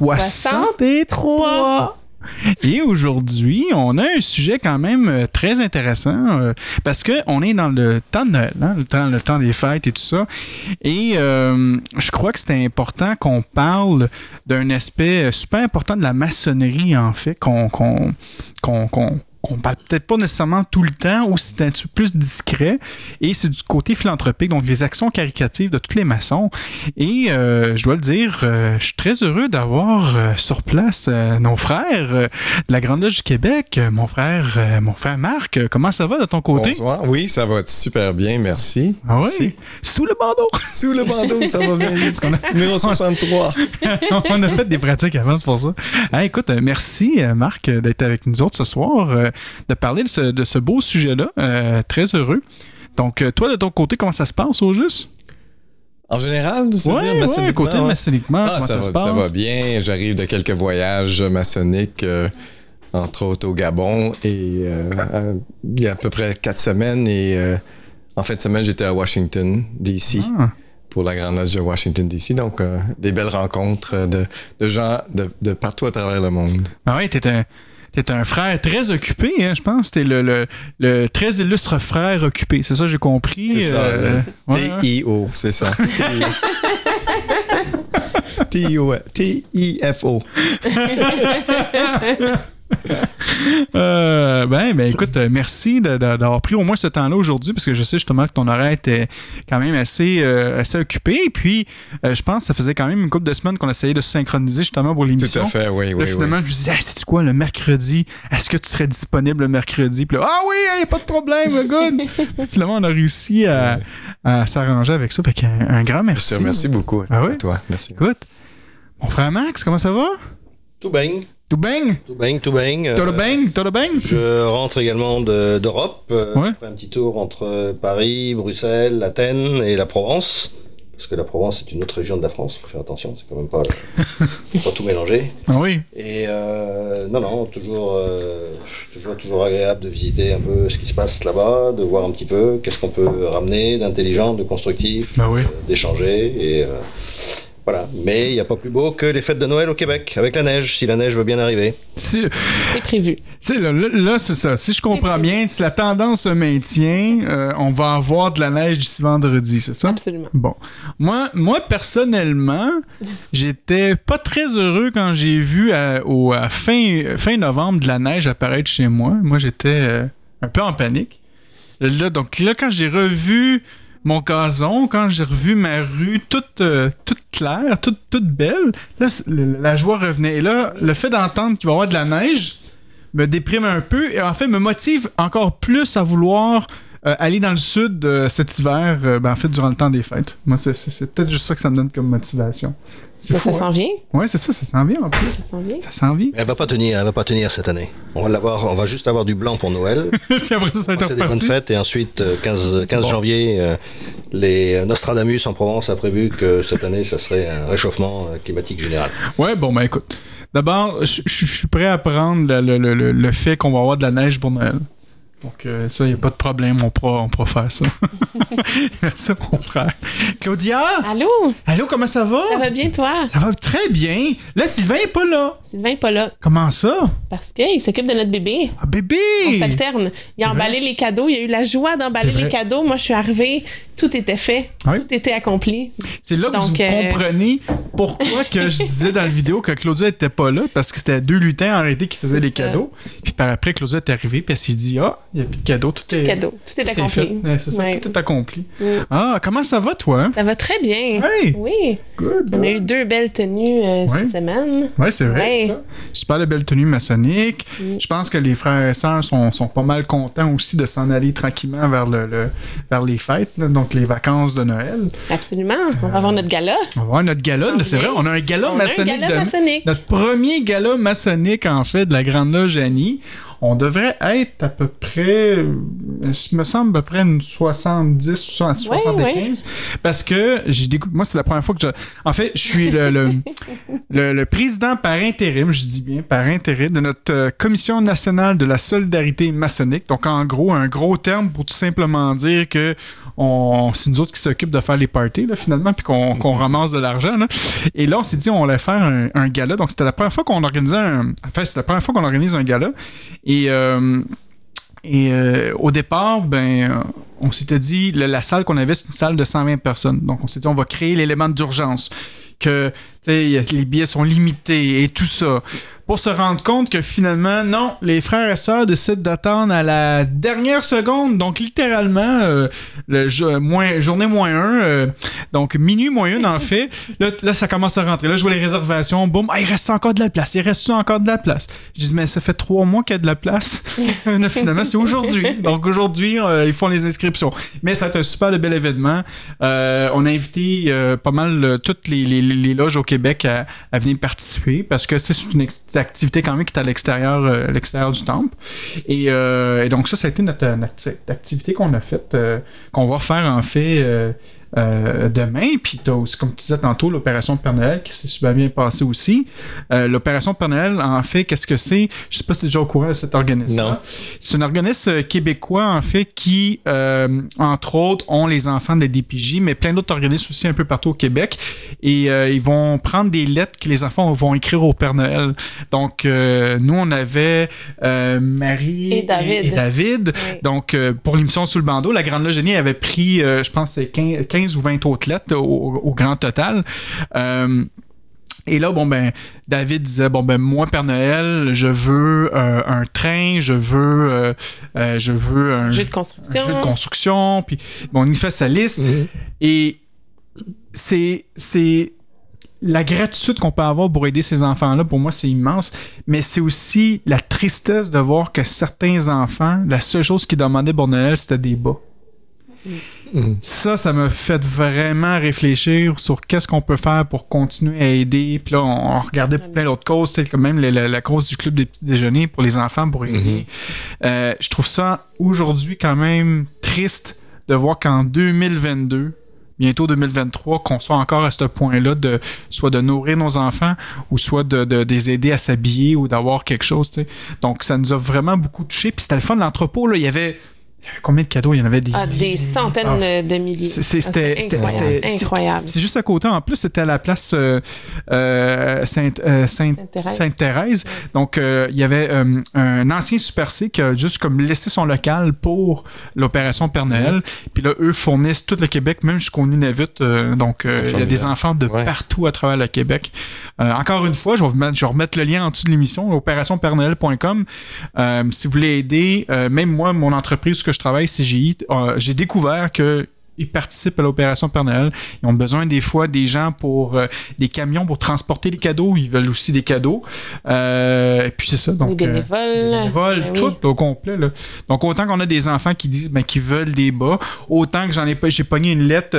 émission numéro 63. Et aujourd'hui, on a un sujet quand même euh, très intéressant euh, parce que on est dans le temps de Noël, hein, le, temps, le temps des fêtes et tout ça. Et euh, je crois que c'est important qu'on parle d'un aspect super important de la maçonnerie, en fait, qu'on qu'on qu'on qu'on qu'on parle peut-être pas nécessairement tout le temps, ou c'est un petit peu plus discret. Et c'est du côté philanthropique, donc les actions caricatives de tous les maçons. Et euh, je dois le dire, euh, je suis très heureux d'avoir euh, sur place nos frères de la Grande Loge du Québec. Mon frère, mon frère Marc, comment ça va de ton côté? Bonsoir. Oui, ça va super bien, merci. Ah oui? Merci. Sous le bandeau! Sous le bandeau, ça va bien. Numéro 63. on a fait des pratiques avant, c'est pour ça. Ah, écoute, merci Marc d'être avec nous autres ce soir, de parler de ce, de ce beau sujet-là. Euh, très heureux. Donc, euh, toi, de ton côté, comment ça se passe au juste? En général, tu veux Ouais, dire, ouais, maçonniquement, côté ouais. maçonniquement, Ah, comment ça, ça, se va, passe? ça va bien. J'arrive de quelques voyages maçonniques, euh, entre autres au Gabon, et euh, euh, il y a à peu près quatre semaines. Et euh, en fin de semaine, j'étais à Washington, D.C. Ah. pour la Grande Loge de Washington, D.C. Donc, euh, des belles rencontres de, de gens de, de partout à travers le monde. Ah ouais, t'es un, t'es un frère très occupé, hein, je pense. T'es le, le, le très illustre frère occupé. C'est ça, j'ai compris. C'est ça, euh, ouais. T-I-O, c'est ça. T-I-O. T-I-F-O. Euh, ben, ben, écoute, euh, merci d'avoir pris au moins ce temps-là aujourd'hui, parce que je sais justement que ton horaire était quand même assez, euh, assez occupé. Et puis, euh, je pense que ça faisait quand même une couple de semaines qu'on essayait de se synchroniser justement pour Tout l'émission. à fait, oui, Là, oui, oui. finalement, je me disais, hey, c'est quoi, le mercredi, est-ce que tu serais disponible le mercredi? Puis là, ah oui, il a pas de problème, good! finalement, on a réussi à, à s'arranger avec ça. Fait qu'un un grand Je merci. te remercie beaucoup Ah oui? à toi. Merci. Écoute, mon frère Max, comment ça va? Tout bang, Tout bang? tout bang, tout bang. Euh, Tout le bang? Tout le bang? Je rentre également de- d'Europe, euh, Ouais. après un petit tour entre Paris, Bruxelles, Athènes et la Provence. Parce que la Provence est une autre région de la France, faut faire attention, c'est quand même pas, faut pas tout mélanger. Ah oui. Et euh, non, non, toujours, euh, toujours, toujours agréable de visiter un peu ce qui se passe là-bas, de voir un petit peu qu'est-ce qu'on peut ramener d'intelligent, de constructif, Ben oui. euh, d'échanger. Et euh, voilà. Mais il n'y a pas plus beau que les fêtes de Noël au Québec, avec la neige, si la neige veut bien arriver. Si- C'est prévu. Là, là, là, c'est ça. Si je comprends bien, si la tendance se maintient, euh, on va avoir de la neige d'ici vendredi, c'est ça? Absolument. Bon. Moi, moi personnellement, j'étais pas très heureux quand j'ai vu à, au, à fin, fin novembre de la neige apparaître chez moi. Moi, j'étais euh, un peu en panique. Là, donc là, quand j'ai revu mon gazon, quand j'ai revu ma rue toute, euh, toute claire, toute, belle, la joie revenait. Et là, le fait d'entendre qu'il va y avoir de la neige me déprime un peu et en fait me motive encore plus à vouloir euh, aller dans le sud euh, cet hiver, ben, en fait, durant le temps des fêtes. Moi, c'est peut-être juste ça que ça me donne comme motivation. C'est ça s'en vient. hein? Ouais, c'est ça, ça s'en vient en plus. Ça s'en vient. Ça s'en vient. Elle va pas tenir, elle va pas tenir cette année. On va l'avoir, on va juste avoir du blanc pour Noël. Puis après, ça va être C'est des bonnes fêtes et ensuite euh, 15, 15 Bon. janvier, euh, les Nostradamus en Provence a prévu que cette année, ça serait un réchauffement euh, climatique général. Ouais, bon, ben écoute. D'abord, je suis prêt à prendre le, le- le- le- le fait qu'on va avoir de la neige pour Noël. Donc, euh, ça, il n'y a pas de problème, on pourra, on pourra faire ça. Merci, mon frère. Claudia! Allô? Allô, comment ça va? Ça va bien, toi? Ça va très bien. Là, Sylvain est pas là. Sylvain est pas là. Comment ça? Parce qu'il s'occupe de notre bébé. Ah, bébé! On s'alterne. Il a emballé les cadeaux. Il a eu la joie d'emballer les cadeaux. Moi, je suis arrivée. Tout était fait. Oui? Tout était accompli. C'est là que Donc, vous euh, comprenez pourquoi que je disais dans la vidéo que Claudia était pas là, parce que c'était deux lutins en réalité qui faisaient les cadeaux. Puis par après, Claudia est arrivée, puis elle s'est dit Ah, il n'y a plus de cadeaux, tout est, Cadeau. Tout est tout est accompli. fait. Ouais, c'est ça, Ouais. tout est accompli. Mm. Ah, comment ça va, toi? Ça va très bien. Hey! Oui. Good. On a eu deux belles tenues euh, cette semaine. Ouais, c'est vrai. Ça. Super de belles tenues maçonniques. Mm. Je pense que les frères et sœurs sont, sont pas mal contents aussi de s'en aller tranquillement vers, le, le- vers les fêtes, là, donc les vacances de Noël. Absolument. On va avoir notre gala. On va avoir notre gala, c'est vrai, on a un gala On a un maçonnique. gala de- maçonnique. Notre premier gala maçonnique, en fait, de la Grande Loge Annie. On devrait être à peu près, il me semble à peu près une 70 ou 75. Parce que j'ai découvert, moi, c'est la première fois que je. En fait, je suis le, le, le- le président par intérim, je dis bien par intérim, de notre euh, Commission nationale de la solidarité maçonnique. Donc, en gros, un gros terme pour tout simplement dire que on, c'est nous autres qui s'occupent de faire les parties, là, finalement, puis qu'on, qu'on ramasse de l'argent. là. Et là, on s'est dit, on allait faire un, un gala. Donc, c'était la première fois qu'on organisait un. Enfin, c'est la première fois qu'on organise un gala. Et. Euh, et euh, au départ, ben, euh, on s'était dit, la, salle qu'on avait, c'est une salle de 120 personnes. Donc, on s'est dit, on va créer l'élément d'urgence, que les billets sont limités et tout ça. Pour se rendre compte que finalement, non, les frères et sœurs décident d'attendre à la dernière seconde. Donc, littéralement, euh, le moins, journée moins 1, donc minuit moins 1 en fait. Là, là, ça commence à rentrer. Là, je vois les réservations. Boum, ah, il reste encore de la place. Il reste encore de la place. Je dis, mais ça fait trois mois qu'il y a de la place. Là, finalement, c'est aujourd'hui. Donc, aujourd'hui, euh, ils font les inscriptions. Mais ça va être un super bel événement. Euh, on a invité euh, pas mal euh, toutes les, les- les loges au Québec à, à venir participer parce que c'est une ex- activité quand même qui est à l'extérieur euh, l'extérieur du temple. Et, euh, et donc, ça, ça a été notre, notre activité qu'on a faite, euh, qu'on va faire en fait. Euh, demain. Puis tu as aussi, comme tu disais tantôt, l'opération Père Noël qui s'est super bien passée aussi. Euh, l'opération Père Noël, en fait, qu'est-ce que c'est? Je sais pas si tu es déjà au courant de cet organisme Non. C'est un organisme euh, québécois, en fait, qui, euh, entre autres, ont les enfants de la DPJ, mais plein d'autres organismes aussi un peu partout au Québec. Et euh, ils vont prendre des lettres que les enfants vont écrire au Père Noël. Donc, euh, nous, on avait euh, Marie Et David. et David. Oui. Donc, euh, pour l'émission Sous le bandeau, la Grande Loge Génie avait pris, euh, je pense, c'est 15, 15 ou 20 autres lettres au, au grand total. Euh, et là, bon, ben, David disait, bon, ben, moi, Père Noël, je veux euh, un train, je veux, euh, euh, je veux un Jeu de un construction. jeu de construction. Puis, bon, il fait sa liste. Et c'est, c'est la gratitude qu'on peut avoir pour aider ces enfants-là, pour moi, c'est immense. Mais c'est aussi la tristesse de voir que certains enfants, la seule chose qu'ils demandaient pour Noël, c'était des bas. Mhm. Ça, ça m'a fait vraiment réfléchir sur qu'est-ce qu'on peut faire pour continuer à aider. Puis là, on, on regardait pour plein d'autres causes, c'est quand même la, la- la cause du club des petits déjeuners pour les enfants pour aider. Euh, je trouve ça aujourd'hui quand même triste de voir qu'en 2022, bientôt 2023, qu'on soit encore à ce point-là de soit de nourrir nos enfants ou soit de, de, de les aider à s'habiller ou d'avoir quelque chose. Donc ça nous a vraiment beaucoup touché. Puis c'était le fun de l'entrepôt. Là, il y avait il y avait combien de cadeaux? Il y en avait des, Ah, des centaines Ah. de milliers. Ah, c'était- incroyable. c'est juste à côté. En plus, c'était à la place euh, euh, Sainte, euh, Sainte- Sainte-Thérèse. Donc, euh, il y avait euh, un ancien Super C qui a juste comme laissé son local pour l'opération Père Noël. Puis là, eux fournissent tout le Québec, même jusqu'au Nunavut. Euh, donc, euh, il y a des enfants de Ouais. partout à travers le Québec. Euh, encore une fois, je vais, vous mettre, je vais remettre le lien en dessous de l'émission, opérationpernoël.com. Euh, si vous voulez aider, euh, même moi, mon entreprise où que je travaille, CGI, euh, j'ai découvert que ils participent à l'opération Père Noël. Ils ont besoin des fois des gens pour euh, des camions pour transporter les cadeaux. Ils veulent aussi des cadeaux. Euh, et puis c'est ça. Donc, Des euh, bénévoles. des bénévoles, Ben oui. tout au complet. Là. Donc, autant qu'on a des enfants qui disent ben, qu'ils veulent des bas, autant que j'en ai pas, j'ai pogné une lettre.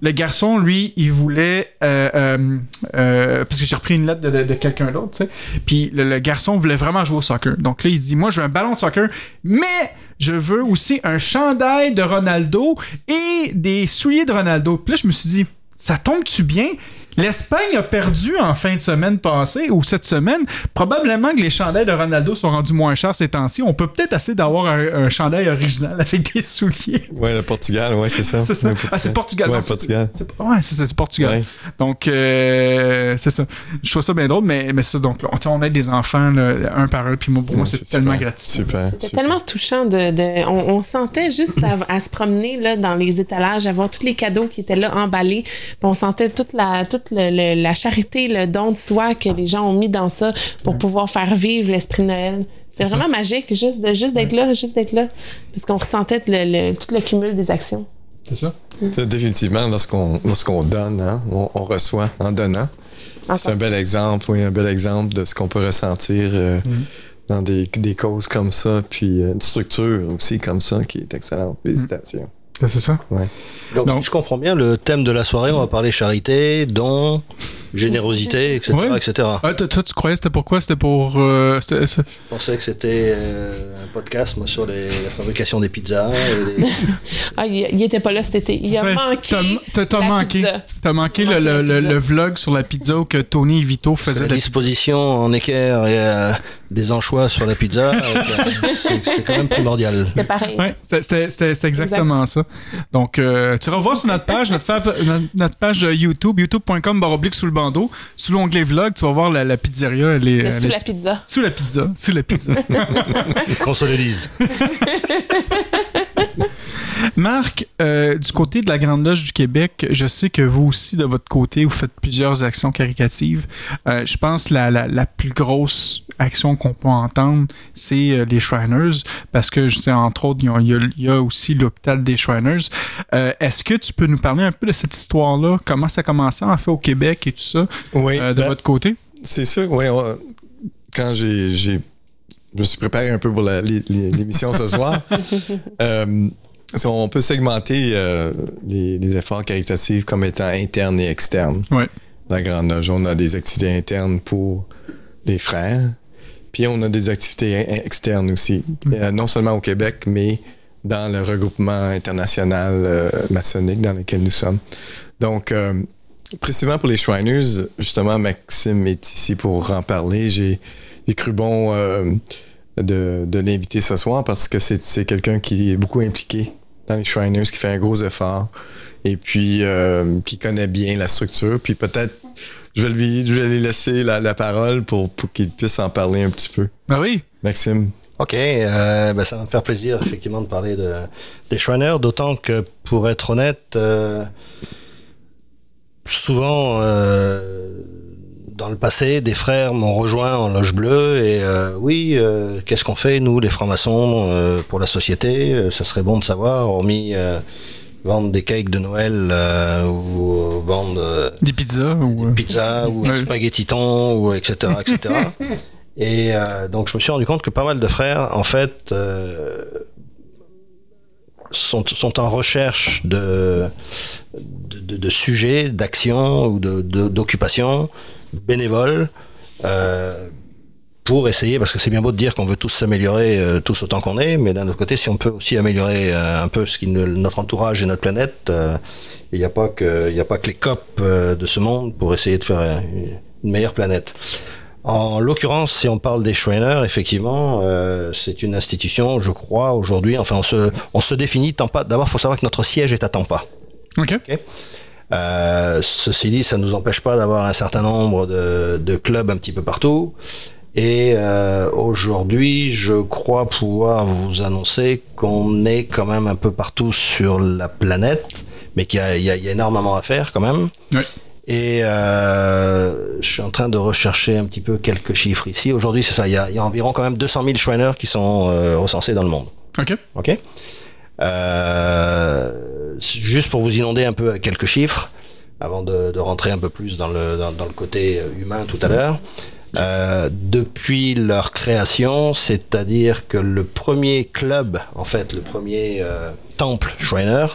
le garçon, lui, il voulait. parce que j'ai repris une lettre de, de- de quelqu'un d'autre, tu sais. Puis le, le garçon voulait vraiment jouer au soccer. Donc là, il dit Moi, je veux un ballon de soccer, mais je veux aussi un chandail de Ronaldo et des souliers de Ronaldo. Puis là, je me suis dit Ça tombe-tu bien? L'Espagne a perdu en fin de semaine passée ou cette semaine. Probablement que les chandails de Ronaldo sont rendus moins chers ces temps-ci. On peut peut-être essayer d'avoir un, un chandail original avec des souliers. Ouais, le Portugal, ouais, c'est ça. C'est ça? Le Ah, c'est Portugal. Ouais, Portugal. C'est- Ouais, c'est ça, c'est Portugal. Ouais. Donc, euh, c'est ça. Je trouve ça bien drôle, mais, mais ça, donc, on, on aide des enfants là, un par un, puis moi, pour moi, c'est tellement gratifiant. Super. C'était tellement touchant de. de- on, on sentait juste à, à se promener là, dans les étalages, à voir tous les cadeaux qui étaient là emballés. Puis on sentait toute la, toute le- le- la charité, le don de soi que les gens ont mis dans ça pour pouvoir faire vivre l'esprit de Noël. C'était vraiment magique, juste, de, juste d'être là, juste d'être là. Parce qu'on ressentait le, le- tout le cumul des actions. C'est ça. Sais, Définitivement, lorsqu'on lorsqu'on donne, hein, on, on reçoit en donnant. C'est un bel exemple, oui, un bel exemple de ce qu'on peut ressentir euh, dans des, des causes comme ça, puis euh, une structure aussi comme ça qui est excellente. Félicitations. C'est ça? Donc, Non. si je comprends bien, le thème de la soirée, on va parler charité, dons, générosité, etc. Ouais. etc. Ah, toi, tu croyais que c'était pourquoi C'était pour. euh, c'était- c'est- Je pensais que c'était euh, un podcast moi, sur les- la fabrication des pizzas. et des- Ah, il, il était pas là cet été. Il a c'est- manqué. T'as t'as- t'as la manqué. pizza. T'as manqué manqué le- le- pizza. le vlog sur la pizza où que Tony et Vito faisaient la disposition en équerre et euh, des anchois sur la pizza. euh, c'est c'est quand même primordial. C'est pareil. Ouais, c'est- exactement ça. Donc, euh, tu revois sur notre page, notre, notre, page euh, YouTube, youtube.com baroblique sous le bandeau. Sous l'onglet vlog, tu vas voir la, la pizzeria. Elle est, C'était elle sous est- la pizza. Sous la pizza. Sous la pizza. Qu'on se le dise. Marc, euh, du côté de la Grande Loge du Québec, je sais que vous aussi, de votre côté, vous faites plusieurs actions caricatives. Euh, je pense que la, la, la plus grosse action qu'on peut entendre, c'est euh, les Shriners, parce que je sais, entre autres, il y a, y aussi l'hôpital des Shriners. Euh, Est-ce que tu peux nous parler un peu de cette histoire-là? Comment ça a commencé, en fait, au Québec et tout ça, Oui, euh, de ben, votre côté? c'est sûr, oui. on- quand j'ai, j'ai- je me suis préparé un peu pour l'émission ce soir, euh, so, on peut segmenter euh, les, les efforts caritatifs comme étant internes et externes. Ouais. La Grande Loge, on a des activités internes pour les frères, puis on a des activités externes aussi, Euh, non seulement au Québec, mais dans le regroupement international euh, maçonnique dans lequel nous sommes. Donc, euh, précisément pour les Shriners, justement, Maxime est ici pour en parler. J'ai cru bon euh, de, de l'inviter ce soir parce que c'est c'est quelqu'un qui est beaucoup impliqué dans les Shriners, qui fait un gros effort et puis qui connaît bien la structure. Puis peut-être, je vais lui, je vais lui laisser la, la parole pour, pour qu'il puisse en parler un petit peu. Ben oui. Maxime. Ok, euh, ben, ça va me faire plaisir effectivement de parler de, des Shriners, d'autant que pour être honnête, euh, souvent euh, dans le passé, des frères m'ont rejoint en loge bleue et euh, oui, euh, qu'est-ce qu'on fait nous, les francs-maçons, euh, pour la société? Ça serait bon de savoir, hormis euh, vendre des cakes de Noël euh, ou vendre euh, Des pizzas ou. euh, pizza ou Ouais. spaghetti ou etc etc et euh, donc je me suis rendu compte que pas mal de frères en fait euh, sont, sont en recherche de de, de- de sujets d'actions ou de bénévoles euh, pour essayer, parce que c'est bien beau de dire qu'on veut tous s'améliorer euh, tous autant qu'on est, mais d'un autre côté, si on peut aussi améliorer euh, un peu ce qui ne- notre entourage et notre planète, euh, il n'y a pas que il n'y a pas que les COP de ce monde pour essayer de faire une meilleure planète. En l'occurrence, si on parle des Shriners, effectivement, euh, c'est une institution, je crois, aujourd'hui. Enfin, on se, on se définit Tampa. D'abord, il faut savoir que notre siège est à Tampa. OK. Euh, ceci dit, ça ne nous empêche pas d'avoir un certain nombre de, de clubs un petit peu partout. Et euh, aujourd'hui, je crois pouvoir vous annoncer qu'on est quand même un peu partout sur la planète, mais qu'il y a, y y énormément à faire quand même. Et euh, je suis en train de rechercher un petit peu quelques chiffres ici. Aujourd'hui, c'est ça, il y, a, il y a environ quand même 200 000 Shriners qui sont euh, recensés dans le monde. OK. Ok. Juste pour vous inonder un peu quelques chiffres, avant de, de rentrer un peu plus dans le, dans, dans le côté humain tout à l'heure. Euh, depuis leur création, c'est-à-dire que le premier club, en fait, le premier euh, temple Shriner,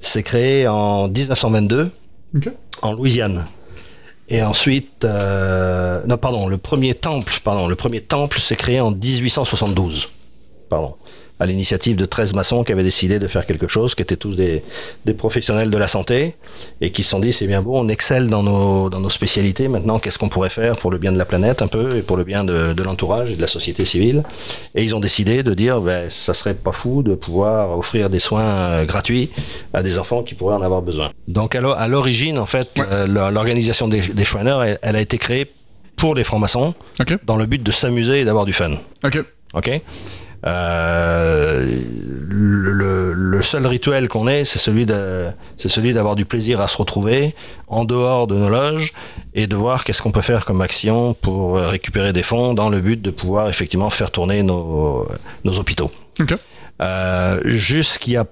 s'est créé en 1922 OK. en Louisiane. Et ensuite, euh, non, pardon, le premier temple, pardon, le premier temple s'est créé en 1872. Pardon. À l'initiative de 13 maçons qui avaient décidé de faire quelque chose, qui étaient tous des, des professionnels de la santé, et qui se sont dit, c'est bien beau, on excelle dans nos, dans nos spécialités, maintenant, qu'est-ce qu'on pourrait faire pour le bien de la planète un peu, et pour le bien de, de l'entourage et de la société civile. Et ils ont décidé de dire, ben, ça serait pas fou de pouvoir offrir des soins euh, gratuits à des enfants qui pourraient en avoir besoin. Donc à l'o- à l'origine, en fait, euh, l'or- l'organisation des, des Shriners, elle, elle a été créée pour les francs-maçons, dans le but de s'amuser et d'avoir du fun. OK. Ok Euh, le, seul rituel qu'on ait, c'est celui de, c'est celui d'avoir du plaisir à se retrouver en dehors de nos loges et de voir qu'est-ce qu'on peut faire comme action pour récupérer des fonds dans le but de pouvoir effectivement faire tourner nos, nos hôpitaux. OK. Euh, Jusqu'il y a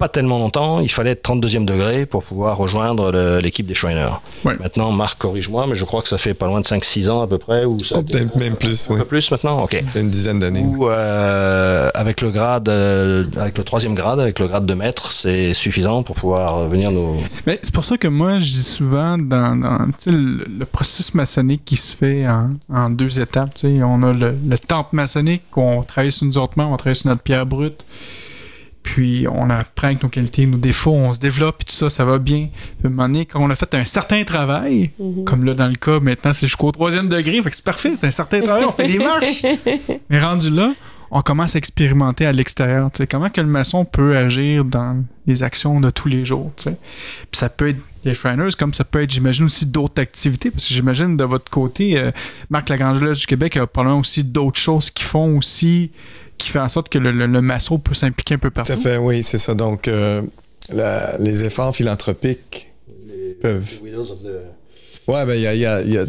pas tellement longtemps, il fallait être 32e degré pour pouvoir rejoindre l'équipe des Shriners. Ouais. Maintenant, Marc, corrige-moi, mais je crois que ça fait pas loin de 5-6 ans à peu près. Ou ça, Oh, Peut-être même plus, un oui. peu plus maintenant Ok. Une dizaine d'années. Ou euh, avec le grade, euh, avec le troisième grade, avec le grade de maître, c'est suffisant pour pouvoir venir nous. Mais c'est pour ça que moi, je dis souvent dans, le, le processus maçonnique qui se fait en, en deux étapes. tu sais. On a le, le temple maçonnique, on travaille sur nous autrement, on travaille sur notre pierre brute. Puis on apprend avec nos qualités, nos défauts, on se développe, puis tout ça, ça va bien. Puis à un moment donné, quand on a fait un certain travail, comme là dans le cas, maintenant c'est jusqu'au troisième degré, fait que c'est parfait, c'est un certain travail, on fait des marches. Mais rendu là, on commence à expérimenter à l'extérieur. tu sais. Comment que le maçon peut agir dans les actions de tous les jours. tu sais? Puis ça peut être les Shriners, comme ça peut être, j'imagine, aussi d'autres activités. Parce que j'imagine de votre côté, euh, Marc Lagrange Lodge du Québec a probablement aussi d'autres choses qui font aussi, qui fait en sorte que le, le- le maçon peut s'impliquer un peu partout. Tout à fait, oui, c'est ça. Donc, euh, la- les efforts philanthropiques peuvent. Ouais, ben, il y a, il y a- il y a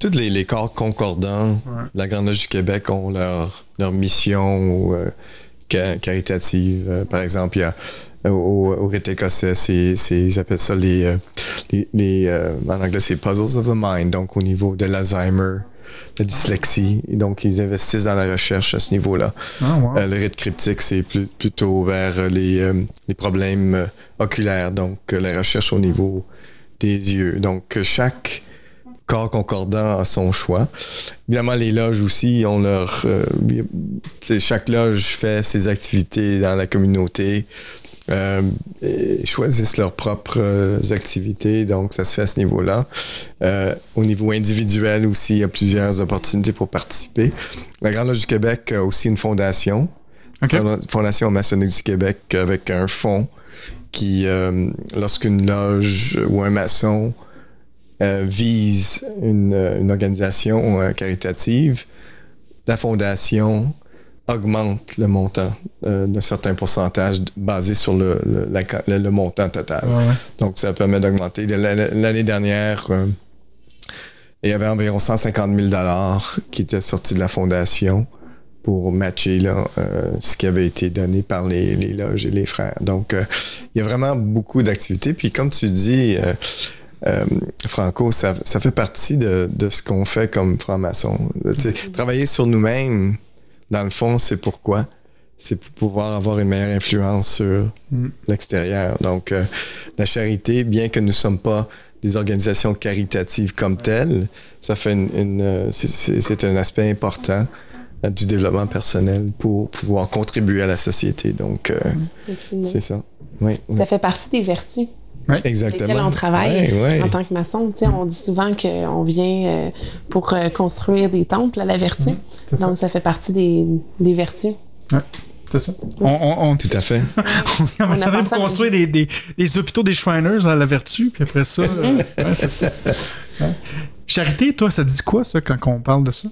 tous les, les corps concordants. Ouais. La Grande Loge du Québec ont leur, leur mission ou, euh, ca- caritative. Euh, par exemple, il y a au, au rite écossais, ils appellent ça les. les, les, euh, en anglais, c'est Puzzles of the Mind. Donc, au niveau de l'Alzheimer, la dyslexie. Et donc, ils investissent dans la recherche à ce niveau-là. Ah, wow. Euh, le rite cryptique, c'est plus- plutôt vers les, euh, les problèmes euh, oculaires, donc la recherche au niveau des yeux. Donc, chaque corps concordant a son choix. Évidemment, les loges aussi ont leur... euh, chaque loge fait ses activités dans la communauté. Euh, choisissent leurs propres euh, activités, donc ça se fait à ce niveau-là. Euh, au niveau individuel aussi, il y a plusieurs opportunités pour participer. La Grande Loge du Québec a aussi une fondation, OK. la Fondation maçonnique du Québec, avec un fonds qui, euh, lorsqu'une loge ou un maçon euh, vise une, euh, une organisation caritative, la fondation augmente le montant euh, d'un certain pourcentage basé sur le, le- la montant total. Ouais. Donc, ça permet d'augmenter. L'année dernière, euh, il y avait environ 150 000 qui étaient sortis de la fondation pour matcher là, euh, ce qui avait été donné par les, les loges et les frères. Donc, il y a vraiment beaucoup d'activités. Puis, comme tu dis, euh, Franco, ça, ça fait partie de, de ce qu'on fait comme franc-maçon. Sais, Travailler sur nous-mêmes, dans le fond, c'est pourquoi? C'est pour pouvoir avoir une meilleure influence sur Mm. l'extérieur. Donc, euh, la charité, bien que nous ne sommes pas des organisations caritatives comme telles, ça fait une, une, euh, c'est- un aspect important euh, du développement personnel pour pouvoir contribuer à la société. Donc, euh, Absolument. c'est ça. Oui, Ça fait partie des vertus exactement. lesquelles on travaille en tant que maçon. Tu sais, on dit souvent qu'on vient euh, pour euh, construire des temples à la vertu. ça. Donc, ça fait partie des, des vertus. C'est ça. On, on, on, Tout à fait. on On a de construire des, des, des hôpitaux des Shriners à la vertu, puis après ça. euh, ouais, c'est ça. Ouais. Charité, toi, ça dit quoi, ça, quand on parle de ça?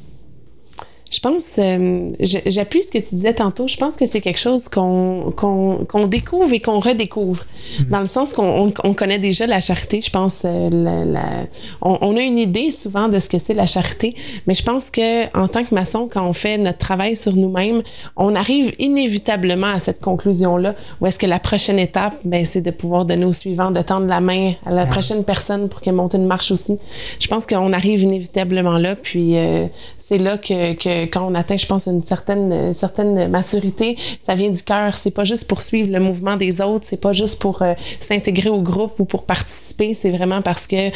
Je pense, euh, j'appuie ce que tu disais tantôt, je pense que c'est quelque chose qu'on qu'on qu'on découvre et qu'on redécouvre. Dans le sens qu'on on, on connaît déjà la charité, je pense, euh, la- la- on, on a une idée souvent de ce que c'est la charité, mais je pense que en tant que maçon, quand on fait notre travail sur nous-mêmes, on arrive inévitablement à cette conclusion-là, où est-ce que la prochaine étape, ben, c'est de pouvoir donner au suivant, de tendre la main à la prochaine personne pour qu'elle monte une marche aussi. Je pense qu'on arrive inévitablement là, puis euh, c'est là que, que quand on atteint, je pense, une certaine, certaine maturité, ça vient du cœur. C'est pas juste pour suivre le mouvement des autres, c'est pas juste pour euh, s'intégrer au groupe ou pour participer, c'est vraiment parce que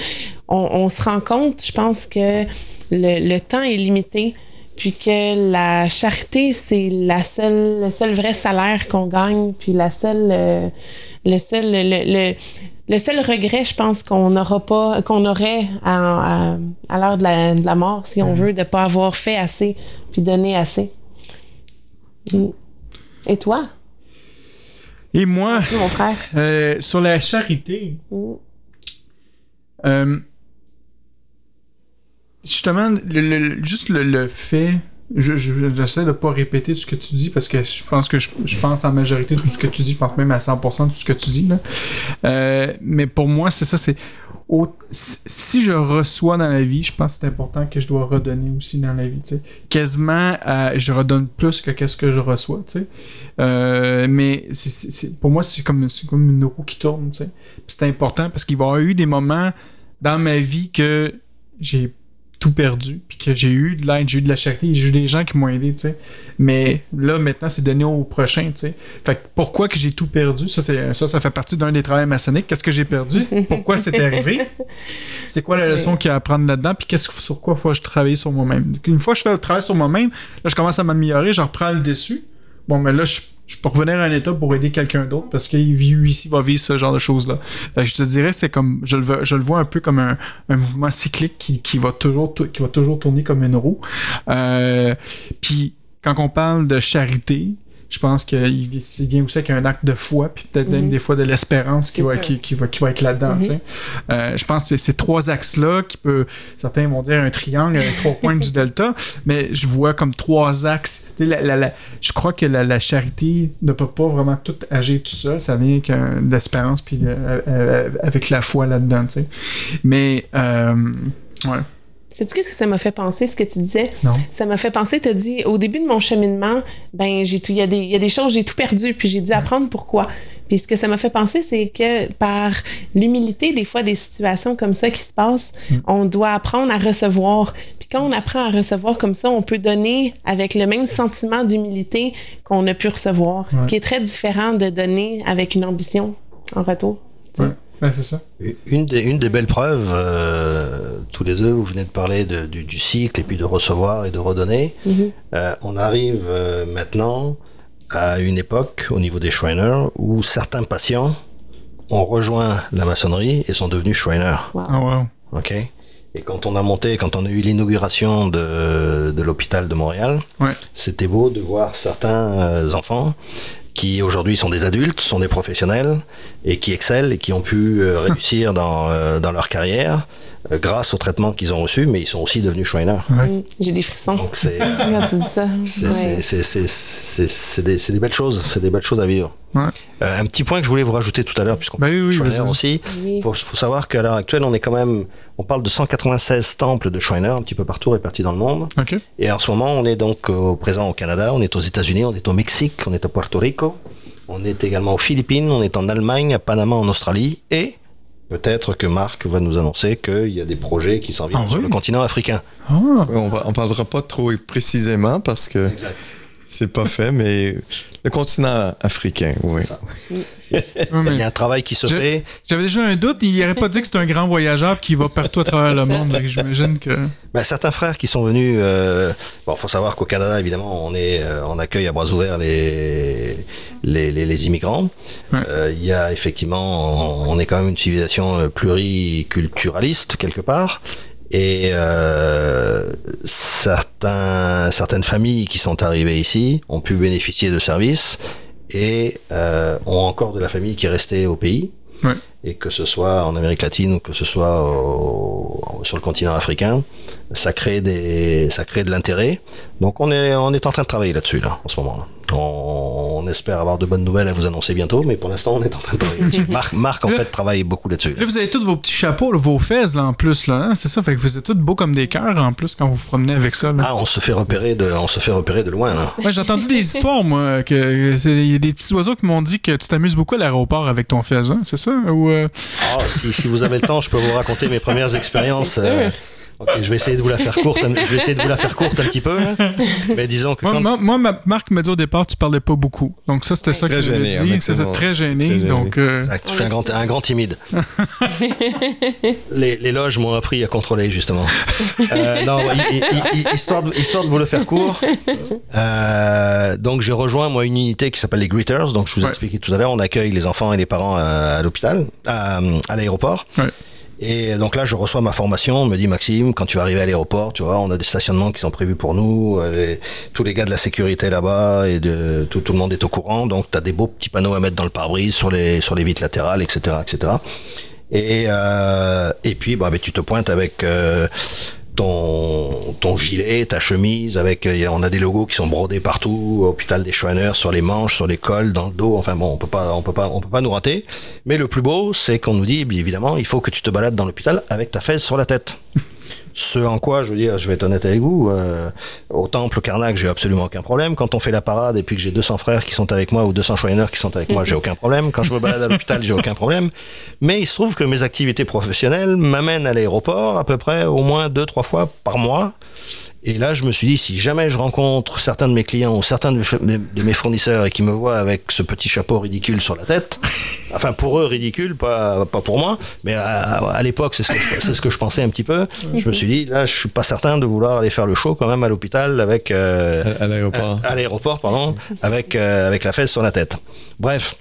on, se rend compte, je pense que le, le temps est limité. Puis que la charité, c'est la seule, le seul vrai salaire qu'on gagne, puis la seule, euh, le seul, le, le seul regret, je pense, qu'on n'aura pas, qu'on aurait à, à, à l'heure de la, de la mort, si on veut, de pas avoir fait assez, puis donné assez. Mm. Et toi, Et moi, mon frère? euh, sur la charité, Mm. euh, justement, le- le- juste le, le fait je- je- j'essaie de pas répéter ce que tu dis parce que je pense que je, je pense en majorité de tout ce que tu dis, je pense même à 100% de tout ce que tu dis. Là. Euh, mais pour moi, c'est ça, c'est si je reçois dans la vie, je pense que c'est important que je dois redonner aussi dans la vie. Quasiment, euh, je redonne plus que qu'est-ce que je reçois. Euh, mais pour moi, c'est comme, comme une roue qui tourne. C'est important parce qu'il va y avoir eu des moments dans ma vie que j'ai tout perdu, puis que j'ai eu de l'aide, j'ai eu de la charité, j'ai eu des gens qui m'ont aidé, tu sais. Mais là, maintenant, c'est donné au prochain, tu sais. Fait que pourquoi que j'ai tout perdu? Ça, c'est, ça, ça fait partie d'un des travails maçonniques. Qu'est-ce que j'ai perdu? Pourquoi c'est arrivé? C'est quoi la leçon qu'il y a à apprendre là-dedans? Puis qu'est-ce que- sur quoi faut que je travaille sur moi-même? Une fois que je fais le travail sur moi-même, là, je commence à m'améliorer, je reprends le dessus. Bon, mais là, je, je peux revenir à un état pour aider quelqu'un d'autre parce qu'il lui ici va vivre ce genre de choses-là. Je te dirais, c'est comme, je le, je le vois un peu comme un, mouvement cyclique qui, qui va toujours, tou- qui va toujours tourner comme une roue. Euh, puis quand on parle de charité, je pense qu'il il vient aussi avec un acte de foi, puis peut-être même Mhm. des fois de l'espérance qui va, qui, qui va, qui va être là-dedans. Mhm. Euh, je pense que c'est ces trois axes-là qui peut, certains vont dire un triangle avec trois points du delta, mais je vois comme trois axes. La- la- la- je crois que la, charité ne peut pas vraiment tout agir tout seul, ça vient avec de l'espérance puis euh, euh, avec la foi là-dedans. Mais euh, ouais, Sais-tu qu'est-ce que ça m'a fait penser, ce que tu disais? non. Ça m'a fait penser, tu as dit, au début de mon cheminement, ben, j'ai tout, il y, a des- il y a des choses, j'ai tout perdu, puis j'ai dû apprendre pourquoi. Puis ce que ça m'a fait penser, c'est que par l'humilité, des fois, des situations comme ça qui se passent, on doit apprendre à recevoir. Puis quand on apprend à recevoir comme ça, on peut donner avec le même sentiment d'humilité qu'on a pu recevoir, Ouais. qui est très différent de donner avec une ambition en retour. Ouais. C'est ça. Une des, une des belles preuves, euh, tous les deux, vous venez de parler de- du, du cycle et puis de recevoir et de redonner. Mhm. Euh, on arrive euh, maintenant à une époque au niveau des Shriners où certains patients ont rejoint la maçonnerie et sont devenus Shriners. Wow. Ah, wow. Ok. Et quand on a monté, quand on a eu l'inauguration de, de l'hôpital de Montréal, Ouais. c'était beau de voir certains euh, enfants qui aujourd'hui sont des adultes, sont des professionnels et qui excellent et qui ont pu euh, réussir dans, euh, dans leur carrière euh, grâce au traitement qu'ils ont reçu, mais ils sont aussi devenus Shriners. Ouais. J'ai des frissons. Donc c'est euh, Ouais. des, des belles choses, c'est des belles choses à vivre. Ouais. Euh, un petit point que je voulais vous rajouter tout à l'heure, puisqu'on Ben oui, oui, aussi. Oui. Il faut, faut savoir qu'à l'heure actuelle, on est quand même, on parle de 196 temples de Shriner un petit peu partout répartis dans le monde. Et en ce moment, on est donc au présent au Canada, on est aux États-Unis, on est au Mexique, on est à Puerto Rico, on est également aux Philippines, on est en Allemagne, à Panama, en Australie, et peut-être que Marc va nous annoncer qu'il y a des projets qui s'en viennent Ah sur oui? le continent africain. Ah. On, on parlera pas trop précisément parce que c'est pas fait, mais le continent africain, oui. Il y a un travail qui se Je- fait. J'avais déjà un doute, il n'aurait pas dit que c'est un grand voyageur qui va partout à travers le monde. J'imagine que. Ben, certains frères qui sont venus. Euh, bon, faut savoir qu'au Canada, évidemment, on est, euh, on accueille à bras ouverts les les, les, les immigrants. Ouais. Euh, Il y a effectivement, on, on est quand même une civilisation euh, pluriculturaliste quelque part. Et euh, certains, certaines familles qui sont arrivées ici ont pu bénéficier de services et euh, ont encore de la famille qui est restée au pays. Ouais. Et que ce soit en Amérique latine ou que ce soit au- sur le continent africain, ça crée des, ça crée de l'intérêt. Donc on est, on est en train de travailler là-dessus là, en ce moment. On espère avoir de bonnes nouvelles à vous annoncer bientôt, mais pour l'instant on est en train de travailler là-dessus. Marc, Marc en Là- fait travaille beaucoup là-dessus. Là, vous avez tous vos petits chapeaux, vos fez là, en plus. là, hein, C'est ça, fait que vous êtes tous beaux comme des cœurs en plus quand vous vous promenez avec ça. Là. Ah, on se fait repérer de, on se fait repérer de loin. Là. Ouais, j'ai entendu des histoires, moi, que il y a des petits oiseaux qui m'ont dit que tu t'amuses beaucoup à l'aéroport avec ton fez, hein, c'est ça? Ou, euh, Ah, si, si vous avez le temps, je peux vous raconter mes premières expériences. Je vais essayer de vous la faire courte. un- Je vais essayer de vous la faire courte un petit peu. hein. Mais disons que Moi, quand, moi, moi, ma- Marc m'a dit au départ tu parlais pas beaucoup. Donc ça, c'était Ouais. ça que Très je gêné, hein, dit. C'est c'est ça, bon. très gêné. Très gêné. Donc, euh, Exact, je suis un grand, un grand timide. les, les loges m'ont appris à contrôler, justement. Euh, non, hi- hi- hi- histoire, de, histoire de vous le faire court. euh, donc, j'ai rejoint, moi, une unité qui s'appelle les Greeters. Donc, je vous ai Ouais. expliqué tout à l'heure, on accueille les enfants et les parents à, à l'hôpital, à, à l'aéroport. Ouais. Et donc là, je reçois ma formation. On me dit, Maxime, quand tu vas arriver à l'aéroport, tu vois, on a des stationnements qui sont prévus pour nous. euh, tous les gars de la sécurité là-bas et de tout, le monde est au courant. Donc, tu as des beaux petits panneaux à mettre dans le pare-brise, sur les, sur les vitres latérales, etc., etc. Et, euh, et puis, bah, tu te pointes avec euh, ton, gilet, ta chemise, avec euh, on a des logos qui sont brodés partout, hôpital des Schweiners, sur les manches, sur les cols, dans le dos. Enfin bon, on peut pas, peut pas, peut pas nous rater. Mais le plus beau, c'est qu'on nous dit, évidemment, il faut que tu te balades dans l'hôpital avec ta fesse sur la tête. Ce en quoi, je veux dire, je vais être honnête avec vous, euh, au temple Karnak, j'ai absolument aucun problème. Quand on fait la parade et puis que j'ai 200 frères qui sont avec moi ou 200 Schweiner qui sont avec moi, j'ai aucun problème. Quand je me balade à l'hôpital, j'ai aucun problème. Mais il se trouve que mes activités professionnelles m'amènent à l'aéroport à peu près au moins deux, trois fois par mois. Et là, je me suis dit, si jamais je rencontre certains de mes clients ou certains de mes- de mes fournisseurs et qui me voient avec ce petit chapeau ridicule sur la tête, enfin pour eux ridicule, pas, pas pour moi, mais à, à l'époque, c'est ce, que je- c'est ce que je pensais un petit peu. Je me suis dit, là, je suis pas certain de vouloir aller faire le show quand même à l'hôpital avec... euh, À, à l'aéroport. à l'aéroport, pardon, avec, euh, avec la fesse sur la tête. Bref.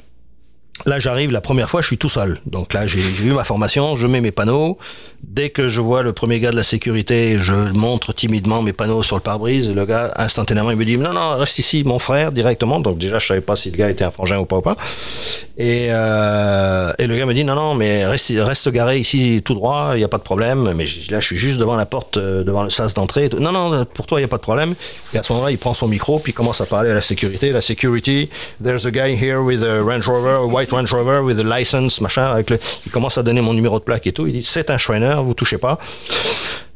Là, j'arrive la première fois, je suis tout seul. Donc là, j'ai eu ma formation, je mets mes panneaux. Dès que je vois le premier gars de la sécurité, je montre timidement mes panneaux sur le pare-brise. Le gars, instantanément, il me dit Non, non, reste ici, mon frère, directement. Donc déjà, je savais pas si le gars était un frangin ou pas ou pas. Et, euh, et le gars me dit Non, non, mais reste, reste garé ici tout droit, il n'y a pas de problème. Mais là, je suis juste devant la porte, euh, devant le sas d'entrée. Non, non, pour toi, il n'y a pas de problème. Et à ce moment-là, il prend son micro, puis il commence à parler à la sécurité. La security, there's a guy here with a Range Rover, a white Range Rover with a license, machin. Avec le... Il commence à donner mon numéro de plaque et tout. Il dit C'est un Schreiner, vous touchez pas.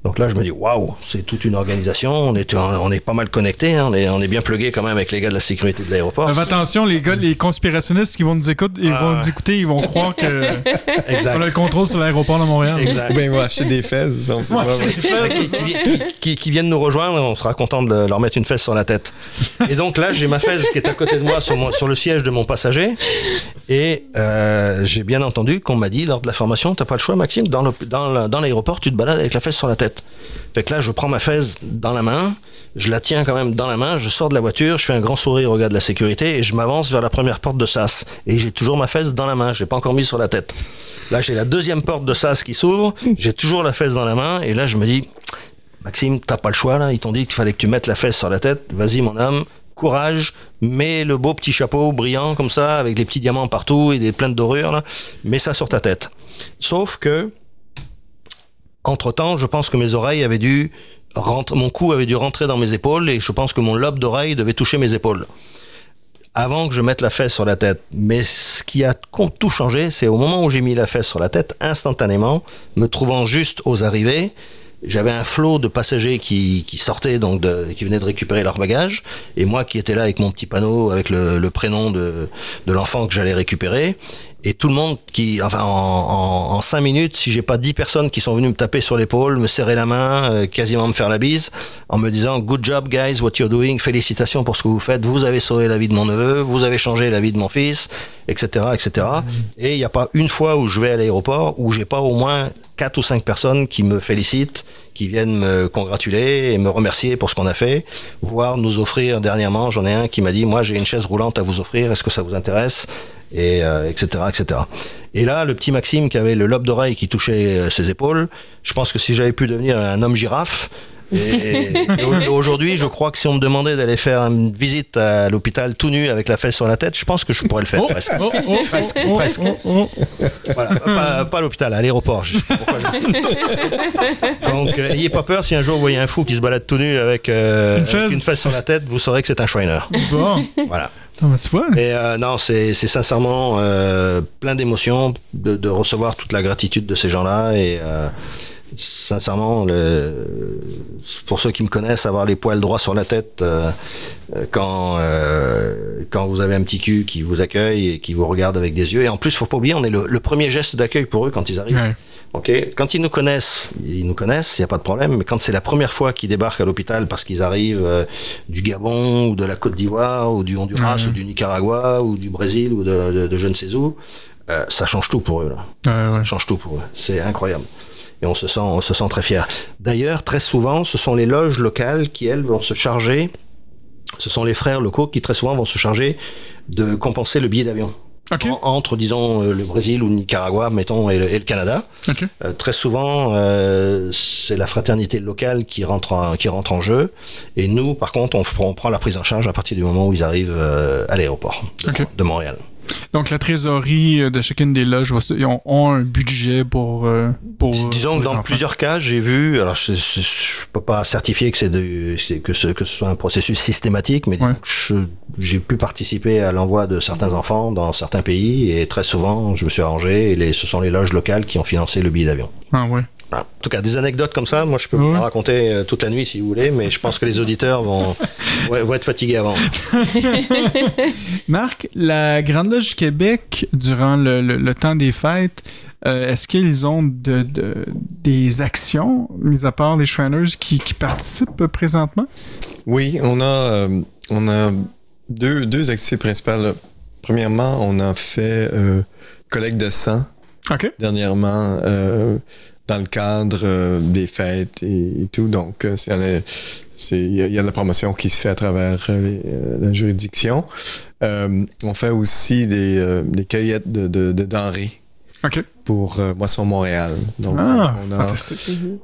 Donc là, je me dis, waouh, c'est toute une organisation. On est, on est pas mal connectés. hein. On, est, on est bien plugués quand même avec les gars de la sécurité de l'aéroport. Fais attention, les gars, les conspirationnistes qui vont nous écouter, ils vont nous écouter, ils vont croire que Exact. on a le contrôle sur l'aéroport de Montréal. Exact. Ou bien ils vont acheter des fesses. on sait Ouais, pas. c'est fait, qui, c'est ça. qui- qui- qui viennent nous rejoindre, on sera content de leur mettre une fesse sur la tête. Et donc là, j'ai ma fesse qui est à côté de moi sur, mon- sur le siège de mon passager. Et euh, j'ai bien entendu qu'on m'a dit lors de la formation, t'as pas le choix, Maxime, dans l'aéroport, tu te balades avec la fesse sur la tête. Fait que là, je prends ma fesse dans la main, je la tiens quand même dans la main, je sors de la voiture, je fais un grand sourire au gars de la sécurité et je m'avance vers la première porte de SAS. Et j'ai toujours ma fesse dans la main, je l'ai pas encore mise sur la tête. Là, j'ai la deuxième porte de SAS qui s'ouvre, j'ai toujours la fesse dans la main et là, je me dis, Maxime, t'as pas le choix là. Ils t'ont dit qu'il fallait que tu mettes la fesse sur la tête. Vas-y, mon homme, courage. Mets le beau petit chapeau brillant comme ça, avec les petits diamants partout et des pleines dorures. Mets ça sur ta tête. Sauf que, entre temps, je pense que mes oreilles avaient dû mon cou avait dû rentrer dans mes épaules et je pense que mon lobe d'oreille devait toucher mes épaules avant que je mette la fesse sur la tête. Mais ce qui a tout changé, c'est au moment où j'ai mis la fesse sur la tête, instantanément, me trouvant juste aux arrivées, j'avais un flot de passagers qui, qui sortaient, donc qui venaient de récupérer leur bagage, et moi qui étais là avec mon petit panneau, avec le, le prénom de, de l'enfant que j'allais récupérer, et tout le monde qui, enfin, en, en, en cinq minutes, si j'ai pas dix personnes qui sont venues me taper sur l'épaule, me serrer la main, euh, quasiment me faire la bise, en me disant Good job, guys, what you're doing, félicitations pour ce que vous faites, vous avez sauvé la vie de mon neveu, vous avez changé la vie de mon fils, etc., etc. Et il n'y a pas une fois où je vais à l'aéroport où j'ai pas au moins quatre ou cinq personnes qui me félicitent, qui viennent me congratuler et me remercier pour ce qu'on a fait, voire nous offrir dernièrement, j'en ai un qui m'a dit Moi, j'ai une chaise roulante à vous offrir, est-ce que ça vous intéresse? Et euh, etc etc et là le petit Maxime qui avait le lobe d'oreille qui touchait euh, ses épaules je pense que si j'avais pu devenir un homme girafe et, et au- aujourd'hui je crois que si on me demandait d'aller faire une visite à l'hôpital tout nu avec la fesse sur la tête je pense que je pourrais le faire Oh, presque oh, oh, Presque, presque. voilà, pas, pas à l'hôpital, à l'aéroport. Je sais pas pourquoi je dis ça. Donc, euh, ayez pas peur si un jour vous voyez un fou qui se balade tout nu avec, euh, Une avec fesse. une fesse sur la tête, vous saurez que c'est un Schreiner. Bon. Voilà. Tu vois. Et euh, non, c'est c'est sincèrement euh, plein d'émotions de, de recevoir toute la gratitude de ces gens-là. Et euh, sincèrement, le, pour ceux qui me connaissent, avoir les poils droits sur la tête quand, quand vous avez un petit cul qui vous accueille et qui vous regarde avec des yeux. Et en plus, faut pas oublier, on est le, le premier geste d'accueil pour eux quand ils arrivent. Ouais. Quand ils nous connaissent, ils nous connaissent, il n'y a pas de problème. Mais quand c'est la première fois qu'ils débarquent à l'hôpital parce qu'ils arrivent euh, du Gabon ou de la Côte d'Ivoire ou du Honduras Ouais. ou du Nicaragua ou du Brésil ou de, de- de je ne sais où, euh, ça change tout pour eux. Là. Ouais. Ça change tout pour eux. C'est incroyable. Et on se sent, on se sent très fiers. D'ailleurs, très souvent, ce sont les loges locales qui elles vont se charger. Ce sont les frères locaux qui très souvent vont se charger de compenser le billet d'avion. En- entre, disons, euh, le Brésil ou le Nicaragua, mettons, et le, et le Canada. Euh, très souvent, euh, c'est la fraternité locale qui rentre, en, qui rentre en jeu. Et nous, par contre, on, prend la prise en charge à partir du moment où ils arrivent à l'aéroport de Montréal. Donc, la trésorerie euh, de chacune des loges ont, ont un budget pour. euh, pour Disons que dans enfants. plusieurs cas, j'ai vu, alors je ne peux pas certifier que, c'est de- que, ce, que ce soit un processus systématique, mais Ouais. j'ai pu participer à l'envoi de certains enfants dans certains pays et très souvent, je me suis arrangé et les, ce sont les loges locales qui ont financé le billet d'avion. Ah, ouais. Voilà. En tout cas, des anecdotes comme ça, moi je peux vous en raconter euh, toute la nuit si vous voulez, mais je pense que les auditeurs vont, vont- vont être fatigués avant. Marc, la Grande Loge du Québec, durant le, le- le temps des fêtes, euh, est-ce qu'ils ont de, de- des actions, mis à part les Shriners, qui, qui participent présentement? Oui, on a, euh, on a deux, deux activités principales. Premièrement, on a fait euh, collecte de sang dernièrement euh, dans le cadre euh, des fêtes et, tout. Donc, euh, il y a- de la promotion qui se fait à travers euh, les- la juridiction. On fait aussi des, cueillettes de denrées OK. pour euh, Moisson Montréal. Donc, Ah, on a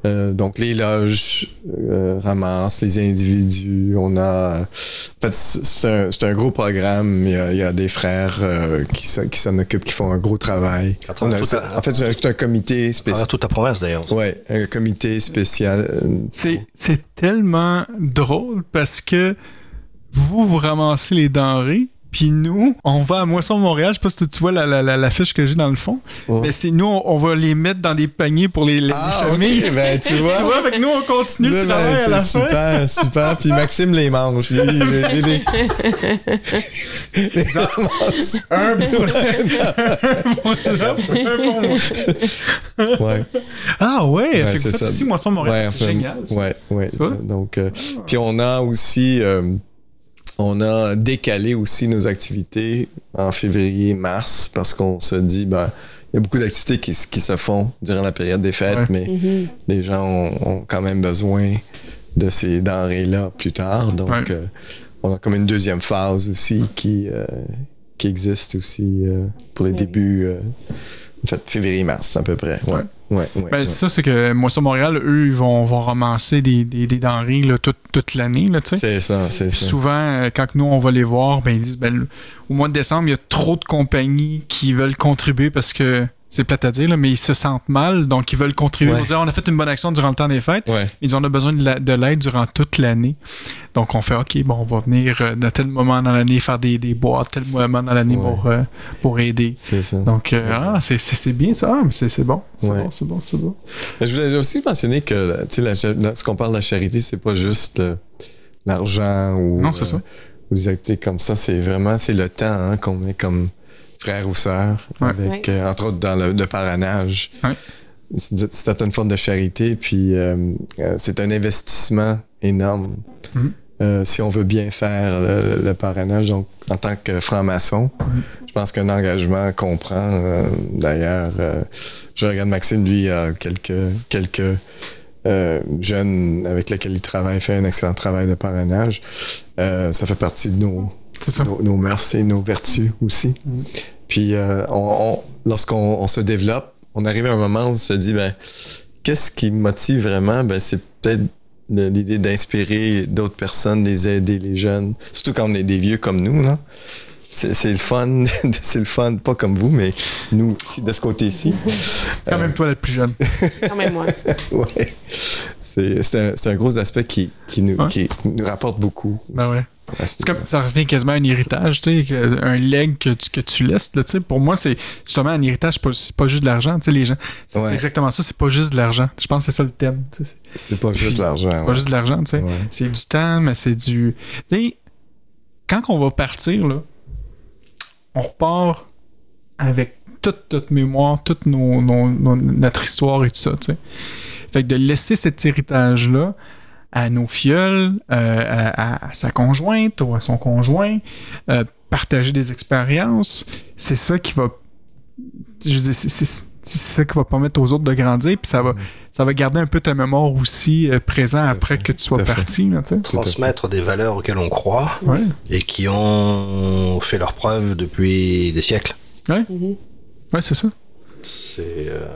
euh, donc les loges euh, ramassent les individus. On a, en fait, c'est un, gros programme. Il y a, il y a des frères euh, qui, s'en- qui s'en occupent, qui font un gros travail. On a- en fait, c'est un, comité spécial. toute la province d'ailleurs. Ouais, un comité spécial. C'est, c'est tellement drôle parce que vous, vous ramassez les denrées, puis nous, on va à Moisson Montréal. Je sais pas si tu vois la, la, la, la fiche que j'ai dans le fond. Mais c'est nous, on, on va les mettre dans des paniers pour les, les Ah, familles. ben, tu tu vois. vois, fait que nous, on continue Là, le ben, travail à c'est la fin. super, super. Puis Maxime les mange. Lui, il- il- il- il- les ramasse. Un pour un pour un pour moi. Ouais. Ah ouais, c'est ça. aussi Moisson Montréal, Ouais, c'est génial. ça. Ouais, ouais. Tu vois? ça. Donc, euh, puis on a aussi, euh, on a décalé aussi nos activités en février, mars, parce qu'on se dit, ben, il y a beaucoup d'activités qui, se font durant la période des fêtes, Ouais. mais Mhm. les gens ont, ont quand même besoin de ces denrées-là plus tard. Donc, Ouais. euh, on a comme une deuxième phase aussi qui, euh, qui existe aussi euh, pour les débuts, euh, en fait, février-mars à peu près. Ouais. Ouais, ouais, Ben, ouais. ça, c'est que Moisson Montréal, eux, ils vont, vont ramasser des, des, des denrées là, toute, toute l'année. C'est ça, c'est ça. souvent, euh, quand nous, on va les voir, ben, ils disent, ben, au mois de décembre, il y a trop de compagnies qui veulent contribuer parce que, c'est plate à dire, là, mais ils se sentent mal, donc ils veulent contribuer. Ouais. Ils vont dire, on a fait une bonne action durant le temps des fêtes. Ouais. Ils disent, on a besoin de la- de l'aide durant toute l'année. Donc, on fait, OK, bon, on va venir euh, dans tel moment dans l'année faire des, des boîtes, tel moment dans l'année Ouais. pour, euh, pour aider. C'est ça. Donc, euh, ah, c'est- bien ça. Ah, mais c'est bon. C'est bon, c'est bon, c'est bon. Mais je voulais aussi mentionner que tu sais, la cha- la- ce qu'on parle de la charité, c'est pas juste euh, l'argent ou, Non, c'est ça. ou des activités comme ça. C'est vraiment c'est le temps hein, qu'on met comme frère ou sœur, Ouais. avec, Ouais. euh, entre autres dans le, le parrainage. Ouais. C'est c'est une forme de charité, puis euh, euh, c'est un investissement énorme. Mhm. Euh, si on veut bien faire le, le parrainage, donc en tant que franc-maçon, Mhm. je pense qu'un engagement qu'on prend, euh, d'ailleurs, euh, je regarde Maxime, lui, il a quelques, quelques euh, jeunes avec lesquels il travaille, fait un excellent travail de parrainage. Euh, ça fait partie de nos, ça. nos, nos mœurs et nos vertus aussi. Mhm. Puis euh, on- on- lorsqu'on on se développe, on arrive à un moment où on se dit, ben, qu'est-ce qui me motive vraiment? Ben, c'est peut-être l'idée d'inspirer d'autres personnes, les aider, les jeunes, surtout quand on est des vieux comme nous, là. C'est c'est le fun, c'est le fun, pas comme vous, mais nous, de ce côté-ci. C'est quand même toi la plus jeune. Quand même, moi. ouais. C'est un, un gros aspect qui, qui, nous, Ouais. qui nous rapporte beaucoup. Ben ouais. C'est comme, ça revient quasiment à un héritage, tu sais, que- un leg que tu, que tu laisses. Là, tu sais. pour moi, c'est justement un héritage, c'est pas, pas juste de l'argent. tu sais, Les gens, c'est Ouais. exactement ça, c'est pas juste de l'argent. Je pense que c'est ça le thème. tu sais. C'est pas juste l'argent. C'est pas juste de l'argent, tu sais. C'est du temps, mais c'est du. Tu sais, quand on va partir, là, on repart avec toute notre mémoire, toute nos, nos- nos- notre histoire et tout ça, tu sais. Fait que de laisser cet héritage-là à nos fioles, euh, à, sa conjointe ou à son conjoint, euh, partager des expériences, c'est ça qui va. Je dire, c'est- c'est c'est ça qui va permettre aux autres de grandir, puis ça va, ça va garder un peu ta mémoire aussi euh, présent après fait. que tu sois parti, là. Transmettre des valeurs auxquelles on croit Ouais. et qui ont fait leur preuve depuis des siècles. Mhm. Ouais, c'est ça. C'est euh,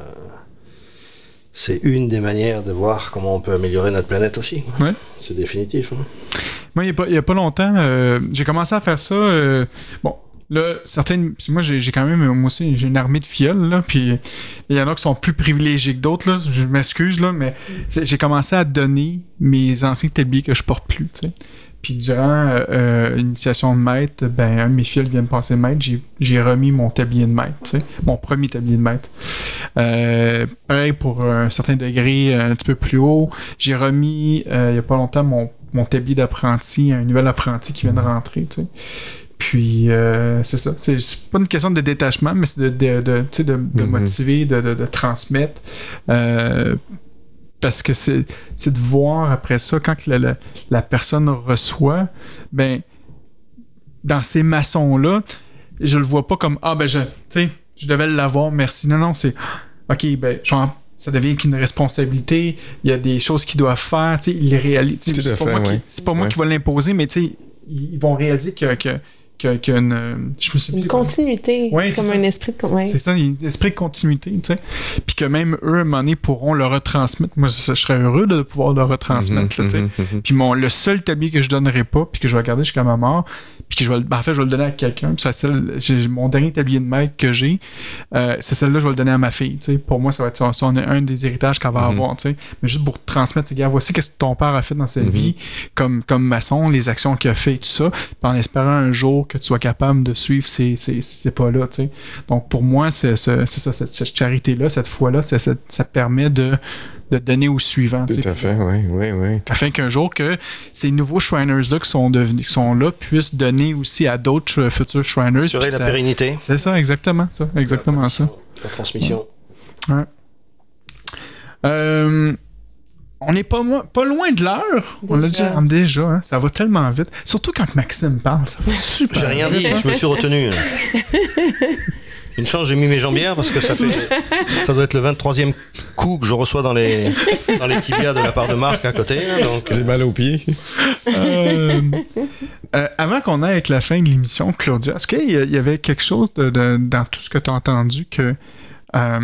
c'est une des manières de voir comment on peut améliorer notre planète aussi. Ouais. C'est définitif. hein. Moi, il n'y a, pas- a longtemps, euh, j'ai commencé à faire ça. euh, bon, là, certaines. Moi, j'ai quand même. Moi aussi, j'ai une armée de fioles, là. Puis il y en a qui sont plus privilégiés que d'autres, là. Je m'excuse, là. Mais j'ai commencé à donner mes anciens tabliers que je porte plus, tu sais. Puis durant euh, euh, l'initiation de maître, ben, un de mes fils vient de passer maître, j'ai- remis mon tablier de maître, mon premier tablier de maître. Euh, pareil pour un certain degré euh, un petit peu plus haut, j'ai remis euh, il y a pas longtemps mon, mon tablier d'apprenti à un nouvel apprenti qui vient de rentrer. Puis c'est ça, c'est pas une question de détachement, mais c'est de, de, Mhm. motiver, de transmettre. Parce que c'est de voir après ça, quand la, la, la personne reçoit, ben, dans ces maçons-là, je le vois pas comme Ah, ben, je, je devais l'avoir, merci. Non, non, c'est Ah, OK, ben, genre, ça devient qu'une responsabilité. Il y a des choses qu'ils doivent faire, Tout à C'est pas, fait, moi qui- ouais. pas moi Ouais. qui va l'imposer, mais ils vont réaliser que- qu'une, euh, je me suis Une continuité, Ouais, c'est comme ça. un esprit de. Ouais. c'est ça, un esprit de continuité, tu sais. Puis que même eux, à un moment donné, pourront le retransmettre. Moi, je, je serais heureux de pouvoir le retransmettre, là, tu sais. Mhm, mhm. Puis mon, le seul tablier que je donnerai pas, puis que je vais garder jusqu'à ma mort, puis que je vais, le- ben, en fait, je vais le donner à quelqu'un. Puis c'est celle- mon dernier tablier de maître que j'ai, euh, c'est celle-là, je vais le donner à ma fille. tu sais. Pour moi, ça va être son- un des héritages qu'elle va Mhm. avoir. tu sais. Mais juste pour transmettre, gars, voici qu'est-ce que ton père a fait dans sa Mhm. vie comme, comme maçon, les actions qu'il a fait et tout ça. Puis en espérant un jour que tu sois capable de suivre ces, ces, ces pas-là. tu sais. Donc pour moi, c'est ça, cette, cette charité-là, cette foi-là, c'est- ça permet de, de donner au suivant. Tout à fait, oui, oui, oui. Afin qu'un jour que ces nouveaux Shriners-là qui sont devenus, qui sont là puissent donner aussi à d'autres euh, futurs Shriners. Assurer la ça- pérennité. C'est ça, exactement ça. Exactement ça. La transmission. Euh, on n'est pas, loin de l'heure. On l'a Déjà. déjà. hein. ça va tellement vite. Surtout quand Maxime parle, ça va super J'ai rien dit, hein. je me suis retenu. Une chance, j'ai mis mes jambières parce que ça fait. Ça doit être le 23e coup que je reçois dans les, dans les tibias de la part de Marc à côté. hein, Donc, J'ai mal aux pieds. Euh, euh, avant qu'on aille avec la fin de l'émission, Claudia, est-ce qu'il y avait quelque chose de, de- dans tout ce que tu as entendu que, euh,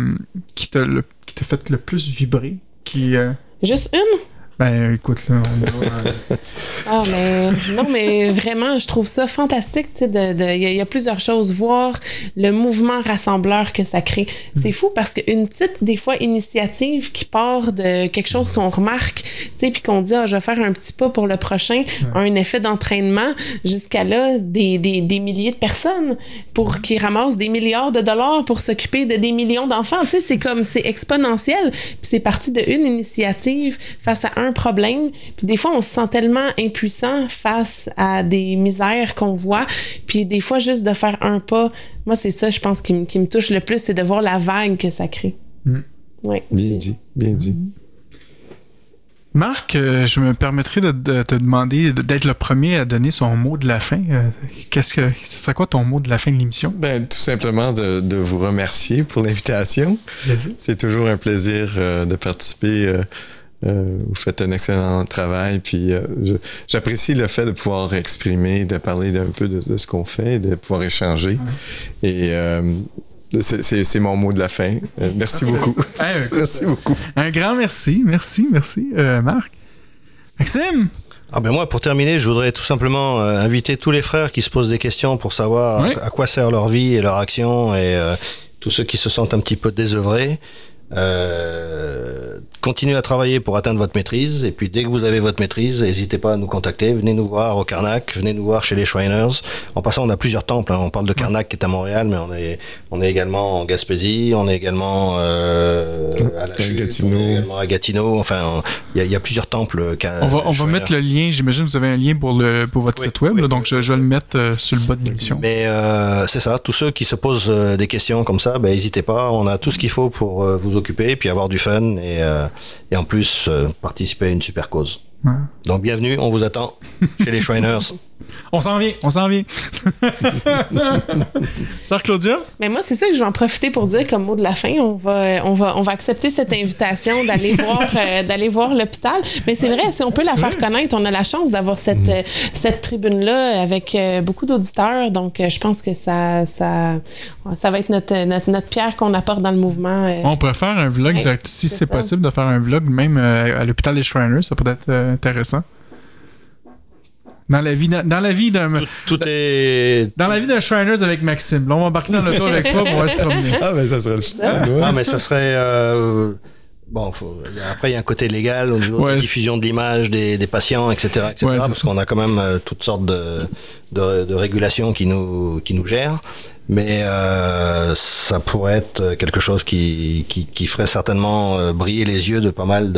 qui t'a le- qui t'a fait le plus vibrer? Qui, euh, Juste une? Ben écoute, là, on va, euh, Ah, mais non, mais vraiment, je trouve ça fantastique. tu sais, de- de- Il y, a- il y a plusieurs choses. Voir le mouvement rassembleur que ça crée. C'est fou parce qu'une petite, des fois, initiative qui part de quelque chose qu'on remarque, tu sais, puis qu'on dit, ah, je vais faire un petit pas pour le prochain, a un effet d'entraînement jusqu'à là, des, des, des milliers de personnes pour qui ramassent des milliards de dollars pour s'occuper de des millions d'enfants. Tu sais, c'est comme, c'est exponentiel. Puis c'est parti de une initiative face à un problème. Puis des fois, on se sent tellement impuissant face à des misères qu'on voit. Puis des fois, juste de faire un pas, moi, c'est ça, je pense, qui, me- qui me touche le plus, c'est de voir la vague que ça crée. Mm. Ouais. Bien dit, bien dit. Marc, euh, je me permettrai de, de te demander de- d'être le premier à donner son mot de la fin. Euh, Qu'est-ce que ce serait quoi ton mot de la fin de l'émission? Ben, tout simplement de, de vous remercier pour l'invitation. C'est toujours un plaisir euh, de participer. Euh, vous faites un excellent travail, puis euh, j'apprécie le fait de pouvoir exprimer, de parler d'un peu de, de ce qu'on fait, de pouvoir échanger. Et euh, c'est- c'est c'est mon mot de la fin. Euh, merci beaucoup. Hey, écoute, merci beaucoup. un grand merci, merci, merci, euh, Marc. Maxime? Ah ben moi, pour terminer, je voudrais tout simplement euh, inviter tous les frères qui se posent des questions pour savoir Oui. à, à quoi sert leur vie et leur action et euh, tous ceux qui se sentent un petit peu désœuvrés. Euh, continuez à travailler pour atteindre votre maîtrise et puis dès que vous avez votre maîtrise, n'hésitez pas à nous contacter. Venez nous voir au Karnak, venez nous voir chez les Shriners. En passant, on a plusieurs temples. hein. On parle de Karnak qui est à Montréal, mais on est on est également en Gaspésie, on est également euh, à la À Chute, Gatineau. on est également à Gatineau. Enfin, il y, a- il y a plusieurs temples. qu'a- On va, on va mettre le lien, j'imagine que vous avez un lien pour, le, pour votre Oui, site web, oui, donc oui, je, je vais le mettre euh, sur le bas de l'émission. Mais euh, c'est ça, tous ceux qui se posent euh, des questions comme ça, ben, n'hésitez pas, on a tout ce qu'il faut pour euh, vous occuper, puis avoir du fun et, euh, et en plus euh, participer à une super cause. Ouais. Donc bienvenue, on vous attend chez les Shriners. On s'en vient, on s'en vient. Sœur Claudia? Mais moi, c'est ça que je vais en profiter pour dire comme mot de la fin. On va, on va, on va accepter cette invitation d'aller voir, euh, d'aller voir l'hôpital. Mais c'est vrai, si on peut la faire connaître, on a la chance d'avoir cette, euh, cette tribune-là avec euh, beaucoup d'auditeurs. Donc, euh, je pense que ça, ça, ça va être notre, notre, notre pierre qu'on apporte dans le mouvement. euh. On pourrait faire un vlog Ouais, direct. Si c'est possible de faire un vlog même euh, à l'hôpital des Shriners, ça pourrait être euh, intéressant. Dans la vie, dans la vie d'un, Tout, tout est. dans la vie d'un Shriners avec Maxime. Là, on va embarquer dans l'auto avec toi, va se promener. Ah, ben ça serait le. Ah, mais ça serait. euh, Bon, faut- après, il y a un côté légal au niveau de la diffusion de l'image des, des patients, etc. etc. Ouais, parce qu'on a quand même euh, toutes sortes de, de, de régulations qui nous, qui nous gèrent. Mais euh, ça pourrait être quelque chose qui, qui, qui ferait certainement euh, briller les yeux de pas mal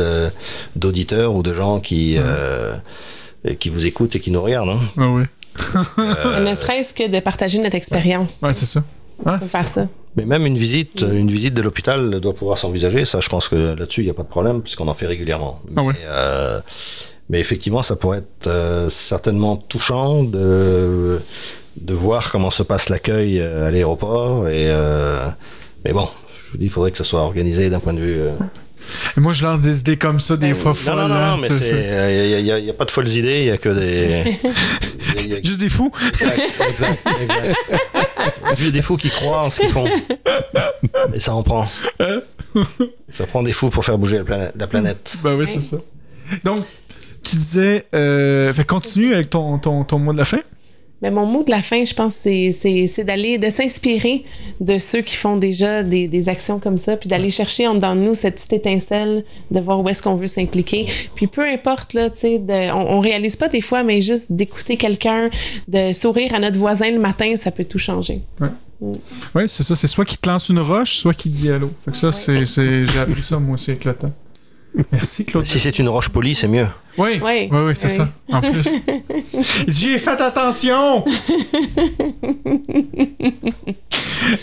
d'auditeurs ou de gens qui, euh, qui vous écoutent et qui nous regardent. hein. Ah oui. Ne serait-ce que de partager notre expérience. Ouais, c'est ça. Peut faire ça. Mais même une visite, une visite de l'hôpital doit pouvoir s'envisager. Ça, je pense que là-dessus, il n'y a pas de problème puisqu'on en fait régulièrement. Ah ouais. euh, mais effectivement, ça pourrait être euh, certainement touchant de, de voir comment se passe l'accueil euh, à l'aéroport. Et, euh, mais bon, je vous dis, il faudrait que ça soit organisé d'un point de vue. euh, Et moi, je lance des idées comme ça, des fois. Non, folles. non, non, hein, non, mais il n'y a, il y a pas de folles idées, il n'y a que des. il y a- il y a- Juste des fous. Exact, exact, exact. Juste des fous qui croient en ce qu'ils font. Et ça en prend. Ça prend des fous pour faire bouger la planète. La planète. Ben oui, c'est ça. Donc, tu disais. Euh, fait continue avec ton, ton, ton mot de la fin? Mais mon mot de la fin, je pense, c'est- c'est c'est d'aller, de s'inspirer de ceux qui font déjà des, des actions comme ça, puis d'aller chercher en dedans de nous cette petite étincelle, de voir où est-ce qu'on veut s'impliquer. Puis peu importe, là, tu sais, de- on, on réalise pas des fois, mais juste d'écouter quelqu'un, de sourire à notre voisin le matin, ça peut tout changer. Oui, c'est ça. C'est soit qui te lance une roche, soit qui te dit allô. Fait que ça, c'est, c'est- j'ai appris ça moi aussi avec le temps. Merci, Claude. Si c'est une roche polie, c'est mieux. Oui, oui, Oui, oui, c'est oui. ça. En plus. J'ai fait attention!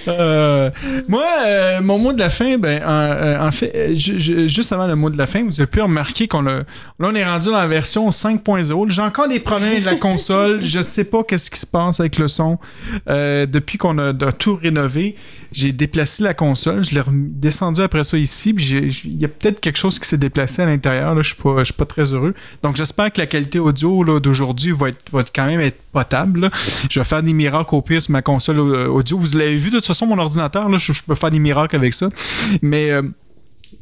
Euh, moi, euh, mon mot de la fin, ben, en, euh, en fait, ju- ju- juste avant le mot de la fin, vous avez pu remarquer qu'on là, on est rendu dans la version 5.0. J'ai encore des problèmes avec la console. Je sais pas qu'est-ce qui se passe avec le son. Euh, depuis qu'on a, a tout rénové, j'ai déplacé la console. Je l'ai remis- descendu après ça ici. Il y a peut-être quelque chose qui s'est déplacé à l'intérieur. là. Je suis pas, je suis pas très heureux. Donc, j'espère que la qualité audio là, d'aujourd'hui va quand même être potable. Je vais faire des miracles au pire sur ma console euh, audio. Vous l'avez vu, de toute façon, mon ordinateur, je peux faire des miracles avec ça. Mais. euh,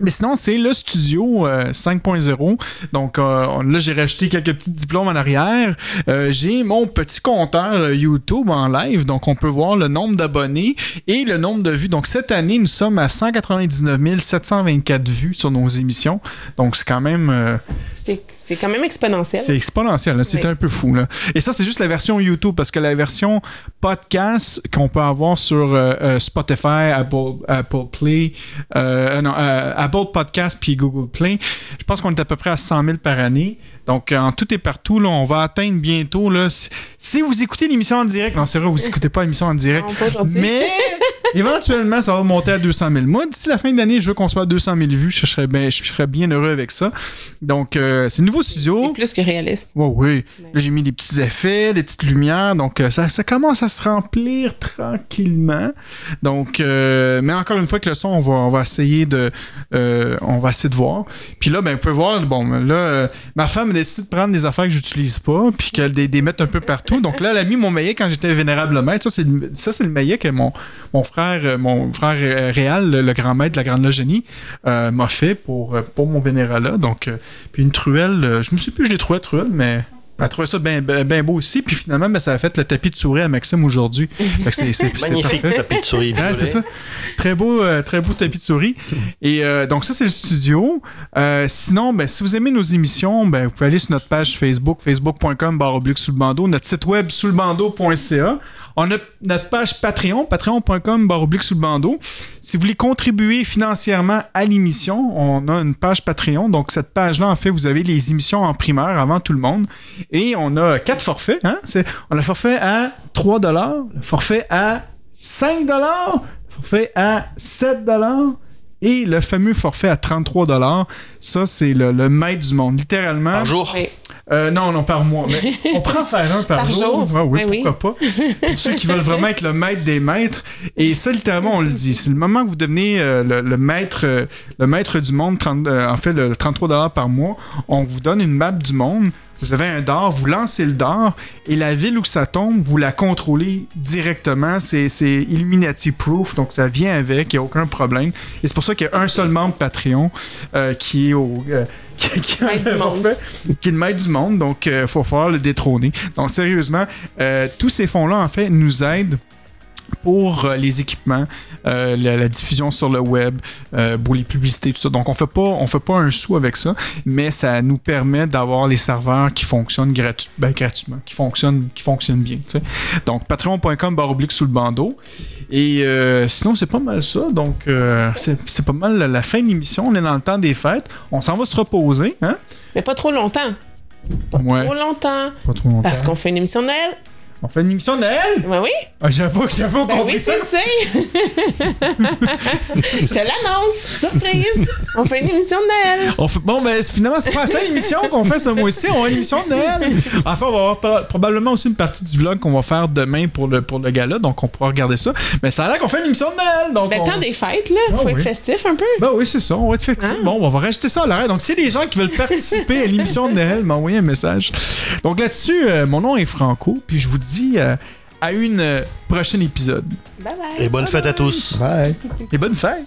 mais sinon, c'est le studio euh, 5.0. Donc euh, là, j'ai rajouté quelques petits diplômes en arrière. Euh, j'ai mon petit compteur euh, YouTube en live. Donc on peut voir le nombre d'abonnés et le nombre de vues. Donc cette année, nous sommes à 199 724 vues sur nos émissions. Donc c'est quand même... euh, C'est quand même exponentiel. c'est exponentiel, c'est Oui. un peu fou. Là. Et ça, c'est juste la version YouTube, parce que la version podcast qu'on peut avoir sur euh, euh, Spotify, Apple, Apple Play, euh, non, euh, Apple Podcast puis Google Play, je pense qu'on est à peu près à 100 000 par année. Donc, en tout et partout, là, on va atteindre bientôt. Là, si, si vous écoutez l'émission en direct, non, c'est vrai, vous écoutez pas l'émission en direct, Non, mais éventuellement, ça va monter à 200 000. Moi, d'ici la fin de l'année, je veux qu'on soit à 200 000 vues. Je serais bien, je serais bien heureux avec ça. Donc, euh, c'est le nouveau studio. C'est plus que réaliste. Ouais, oui. Ouais. Là, j'ai mis des petits effets, des petites lumières. Donc, euh, ça, ça commence à se remplir tranquillement. Donc, euh, mais encore une fois, que le son, on va, on va essayer de, euh, on va essayer de voir. Puis là, ben, vous pouvez voir, bon, là, euh, ma femme a décidé de prendre des affaires que j'utilise pas, puis qu'elle les, les mette un peu partout. Donc là, elle a mis mon maillet quand j'étais vénérable maître. Ça, c'est le, le maillet que mon, mon frère, euh, mon frère euh, Réal, le, grand maître la Grande Loge Génie, euh, m'a fait pour, pour mon vénéralat. Donc, puis une truelle, je me suis plus, je l'ai trouvé truelle, mais elle a trouvé ça bien beau aussi. Puis finalement, ben, ça a fait le tapis de souris à Maxime aujourd'hui. C'est- Magnifique parfait. tapis de souris. Ouais, c'est ça. Très beau, euh, très beau tapis de souris. Et euh, donc ça, c'est le studio. Euh, sinon, ben, si vous aimez nos émissions, ben, vous pouvez aller sur notre page Facebook, facebook.com sous le bandeau, notre site web sous le bandeau.ca. On a notre page Patreon, patreon.com baroblique sous le bandeau. Si vous voulez contribuer financièrement à l'émission, on a une page Patreon. Donc cette page-là, en fait, vous avez les émissions en primeur avant tout le monde. Et on a quatre forfaits. Hein? On a le forfait à 3 le forfait à 5 le forfait à 7 et le fameux forfait à 33 Ça, c'est le, le maître du monde, littéralement. Par jour? Oui. Euh, non, non, par mois. Mais on prend faire un par, Par jour. oui, Ben oui. pourquoi pas. Pour ceux qui veulent vraiment être le maître des maîtres. Et ça, littéralement, on le dit. C'est le moment que vous devenez euh, le, le maître, euh, le maître du monde, 30, euh, en fait, le 33 par mois, on vous donne une map du monde Vous avez un dard, vous lancez le dard et la ville où ça tombe, vous la contrôlez directement. C'est c'est Illuminati proof, donc ça vient avec, il n'y a aucun problème. Et c'est pour ça qu'il y a un seul membre Patreon euh, qui est au. euh, qui, qui en Maître du a monde. fait, qui est le maître du monde, donc il faut falloir le détrôner. Donc sérieusement, euh, tous ces fonds-là, en fait, nous aident pour euh, les équipements, euh, la, la diffusion sur le web, euh, pour les publicités, tout ça. Donc on fait pas, on fait pas un sou avec ça, mais ça nous permet d'avoir les serveurs qui fonctionnent gratu- ben, gratuitement, qui fonctionnent, qui fonctionnent bien. Donc patreon.com barre oblique sous le bandeau. Et euh, sinon c'est pas mal ça. Donc c'est pas mal la, fin de l'émission. On est dans le temps des fêtes. On s'en va se reposer, hein? Mais pas trop longtemps. Ouais. Trop longtemps. Pas trop longtemps. Parce qu'on fait une émission de Noël. On fait une émission de Noël? Ben oui. Ah, j'avoue que j'avais pas Ben oui, ça. tu sais. Je te l'annonce. Surprise. On fait une émission de Noël. On fait- bon, ben finalement, c'est pas la seule émission qu'on fait ce mois-ci. On a une émission de Noël. Enfin, on va avoir pro- probablement aussi une partie du vlog qu'on va faire demain pour le, pour le gala, donc on pourra regarder ça. Mais ça a l'air qu'on fait une émission de Noël. Donc Ben, on- temps des fêtes, là. Ah Faut oui. être festif un peu. Ben oui, c'est ça. On va être fait. Ah. Bon, on va rajouter ça à l'arrêt. Donc, s'il y a des gens qui veulent participer à l'émission de Noël, m'envoyer un message. Donc là-dessus, euh, mon nom est Franco, puis je vous euh, à une euh, prochaine épisode. Bye bye. Et bonne fête à tous. Bye. Et bonne fête!